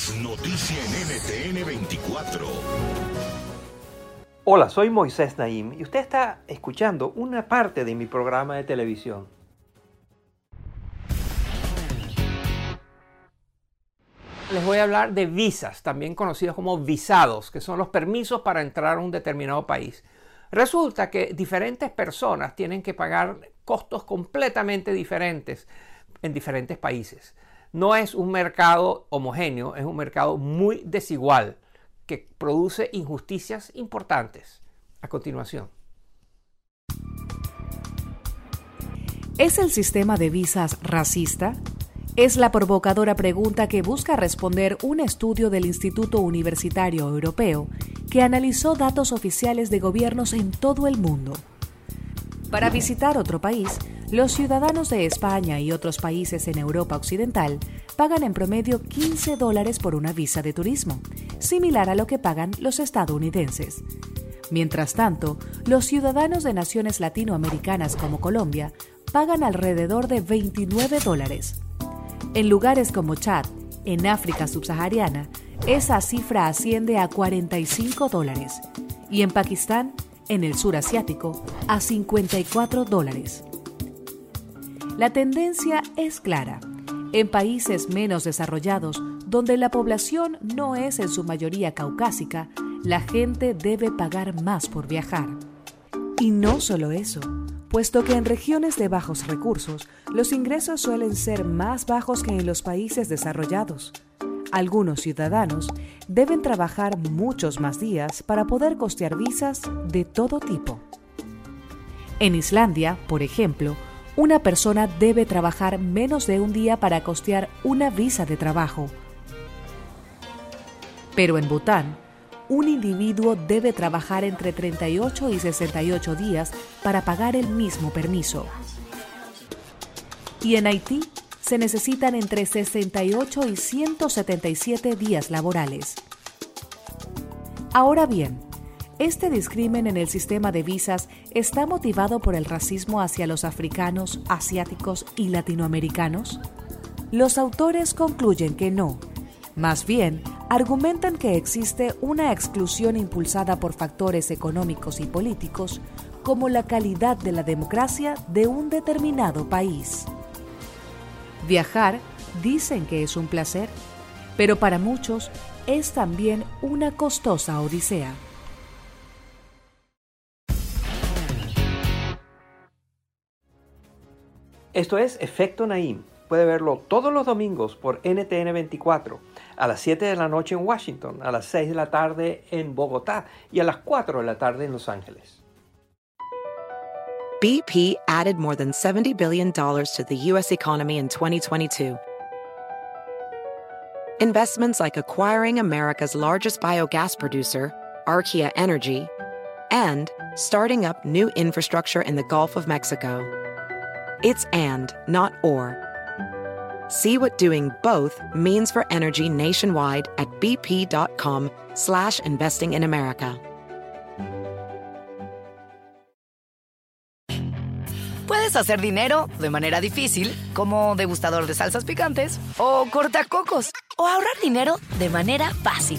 Es noticia en NTN 24. Hola, soy Moisés Naim y usted está escuchando una parte de mi programa de televisión. Les voy a hablar de visas, también conocidos como visados, que son los permisos para entrar a un determinado país. Resulta que diferentes personas tienen que pagar costos completamente diferentes en diferentes países. No es un mercado homogéneo, es un mercado muy desigual que produce injusticias importantes. A continuación. ¿Es el sistema de visas racista? Es la provocadora pregunta que busca responder un estudio del Instituto Universitario Europeo que analizó datos oficiales de gobiernos en todo el mundo. Para visitar otro país, los ciudadanos de España y otros países en Europa Occidental pagan en promedio 15 dólares por una visa de turismo, similar a lo que pagan los estadounidenses. Mientras tanto, los ciudadanos de naciones latinoamericanas como Colombia pagan alrededor de 29 dólares. En lugares como Chad, en África subsahariana, esa cifra asciende a 45 dólares y en Pakistán, en el sur asiático, a 54 dólares. La tendencia es clara. En países menos desarrollados, donde la población no es en su mayoría caucásica, la gente debe pagar más por viajar. Y no solo eso, puesto que en regiones de bajos recursos los ingresos suelen ser más bajos que en los países desarrollados. Algunos ciudadanos deben trabajar muchos más días para poder costear visas de todo tipo. En Islandia, por ejemplo, una persona debe trabajar menos de un día para costear una visa de trabajo. Pero en Bután, un individuo debe trabajar entre 38 y 68 días para pagar el mismo permiso. Y en Haití se necesitan entre 68 y 177 días laborales. Ahora bien, ¿este discrimen en el sistema de visas está motivado por el racismo hacia los africanos, asiáticos y latinoamericanos? Los autores concluyen que no. Más bien, argumentan que existe una exclusión impulsada por factores económicos y políticos, como la calidad de la democracia de un determinado país. Viajar dicen que es un placer, pero para muchos es también una costosa odisea. Esto es Efecto Naim. Puede verlo todos los domingos por NTN 24, a las 7 de la noche en Washington, a las 6 de la tarde en Bogotá y a las 4 de la tarde en Los Ángeles. BP added more than $70 billion to the U.S. economy in 2022. Investments like acquiring America's largest biogas producer, Archaea Energy, and starting up new infrastructure in the Gulf of Mexico. It's and, not or. See what doing both means for energy nationwide at bp.com slash investing in America. Puedes hacer dinero de manera difícil, como degustador de salsas picantes, o cortacocos, o ahorrar dinero de manera fácil